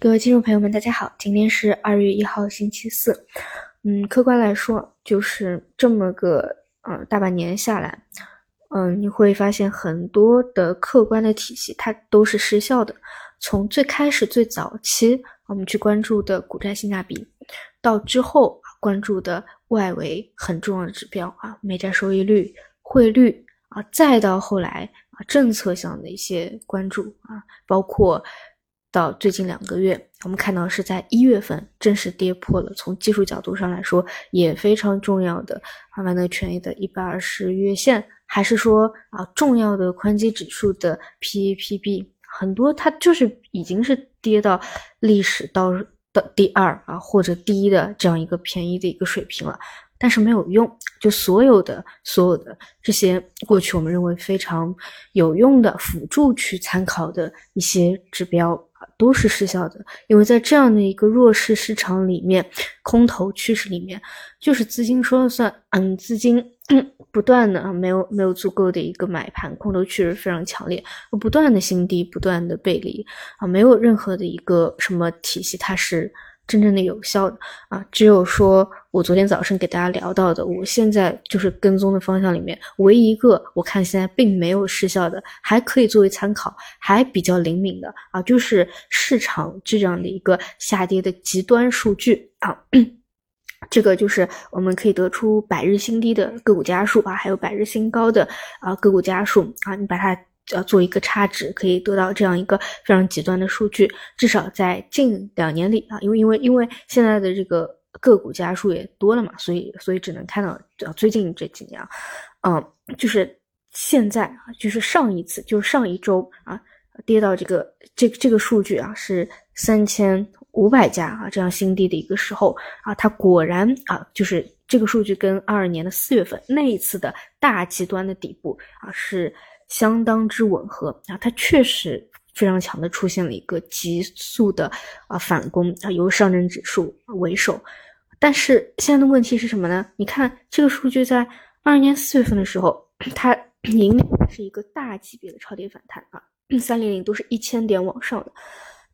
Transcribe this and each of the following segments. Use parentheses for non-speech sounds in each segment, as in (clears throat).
各位听众朋友们，大家好，今天是二月一号，星期四。嗯，客观来说，就是这么个呃大半年下来，嗯，你会发现很多的客观的体系它都是失效的。从最开始最早期我们去关注的股债性价比，到之后关注的外围很重要的指标啊，美债收益率、汇率啊，再到后来啊政策上的一些关注啊，包括。到最近两个月，我们看到是在一月份正式跌破了。从技术角度上来说，也非常重要的啊，万德权益的一百二十月线，还是说啊，重要的宽基指数的 PAPB，很多它就是已经是跌到历史到的第二啊或者第一的这样一个便宜的一个水平了。但是没有用，就所有的所有的这些过去我们认为非常有用的辅助去参考的一些指标啊，都是失效的。因为在这样的一个弱势市场里面，空头趋势里面，就是资金说了算。嗯，资金 (clears throat) 不断的啊，没有没有足够的一个买盘，空头趋势非常强烈，不断的新低，不断的背离啊，没有任何的一个什么体系，它是。真正的有效的啊，只有说我昨天早上给大家聊到的，我现在就是跟踪的方向里面，唯一一个我看现在并没有失效的，还可以作为参考，还比较灵敏的啊，就是市场这样的一个下跌的极端数据啊，这个就是我们可以得出百日新低的个股家数啊，还有百日新高的啊个股家数啊，你把它。要做一个差值，可以得到这样一个非常极端的数据。至少在近两年里啊，因为因为因为现在的这个个股家数也多了嘛，所以所以只能看到啊最近这几年，嗯，就是现在啊，就是上一次就是上一周啊跌到这个这这个数据啊是三千五百家啊这样新低的一个时候啊，它果然啊就是这个数据跟二二年的四月份那一次的大极端的底部啊是。相当之吻合啊，它确实非常强的出现了一个急速的啊反攻啊，由上证指数为首。但是现在的问题是什么呢？你看这个数据在二二年四月份的时候，它迎来的是一个大级别的超跌反弹啊，三零零都是一千点往上的。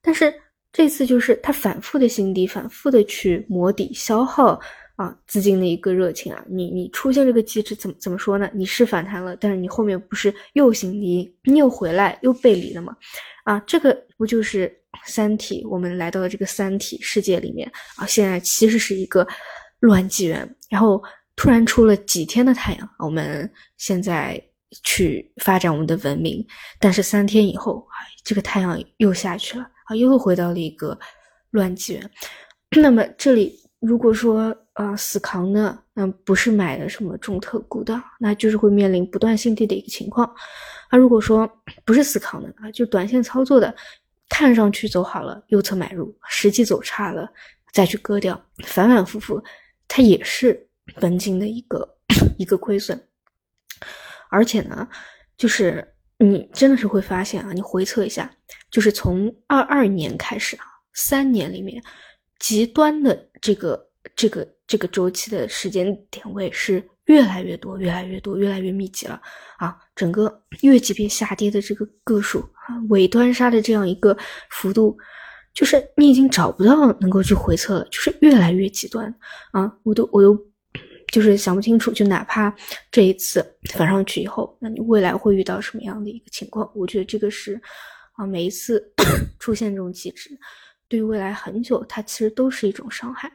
但是这次就是它反复的新低，反复的去磨底消耗。啊，资金的一个热情啊，你你出现这个机制怎么怎么说呢？你是反弹了，但是你后面不是又新低，你又回来又背离了吗？啊，这个不就是三体？我们来到了这个三体世界里面啊，现在其实是一个乱纪元，然后突然出了几天的太阳，我们现在去发展我们的文明，但是三天以后啊，这个太阳又下去了啊，又回到了一个乱纪元。(clears throat) 那么这里。如果说啊死扛的，嗯不是买的什么重特股的，那就是会面临不断新低的一个情况。那如果说不是死扛的啊，就短线操作的，看上去走好了，右侧买入，实际走差了再去割掉，反反复复，它也是本金的一个一个亏损。而且呢，就是你真的是会发现啊，你回测一下，就是从二二年开始啊，三年里面。极端的这个这个这个周期的时间点位是越来越多，越来越多，越来越密集了啊！整个月级别下跌的这个个数啊，尾端杀的这样一个幅度，就是你已经找不到能够去回测了，就是越来越极端啊！我都我都就是想不清楚，就哪怕这一次反上去以后，那你未来会遇到什么样的一个情况？我觉得这个是啊，每一次 (coughs) 出现这种机制。对于未来很久，它其实都是一种伤害，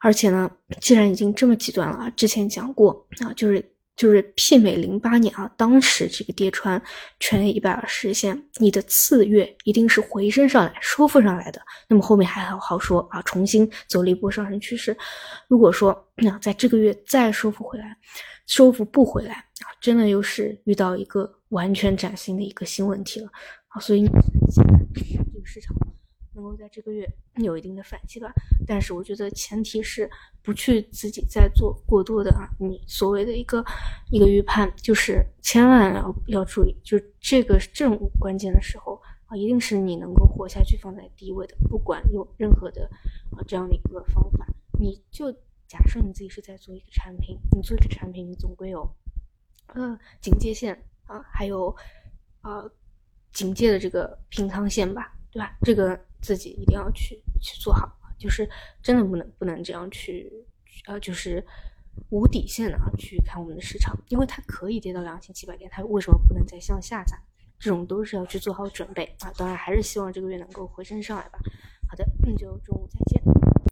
而且呢，既然已经这么极端了啊，之前讲过啊，就是就是媲美零八年啊，当时这个跌穿全 A 一百二十线，你的次月一定是回升上来、收复上来的，那么后面还好好说啊，重新走了一波上升趋势。如果说那在这个月再收复回来，收复不回来啊，真的又是遇到一个完全崭新的一个新问题了啊，所以现在这个市场。能够在这个月有一定的反击吧，但是我觉得前提是不去自己再做过多的啊，你所谓的一个一个预判，就是千万要要注意，就这个正关键的时候啊，一定是你能够活下去放在第一位的，不管用任何的啊这样的一个方法，你就假设你自己是在做一个产品，你做这个产品，你总归有呃警戒线啊，还有啊警戒的这个平仓线吧。对吧？这个自己一定要去去做好，就是真的不能不能这样去，呃，就是无底线的啊去看我们的市场，因为它可以跌到两千七百点，它为什么不能再向下砸？这种都是要去做好准备啊。当然，还是希望这个月能够回升上来吧。好的，那就中午再见。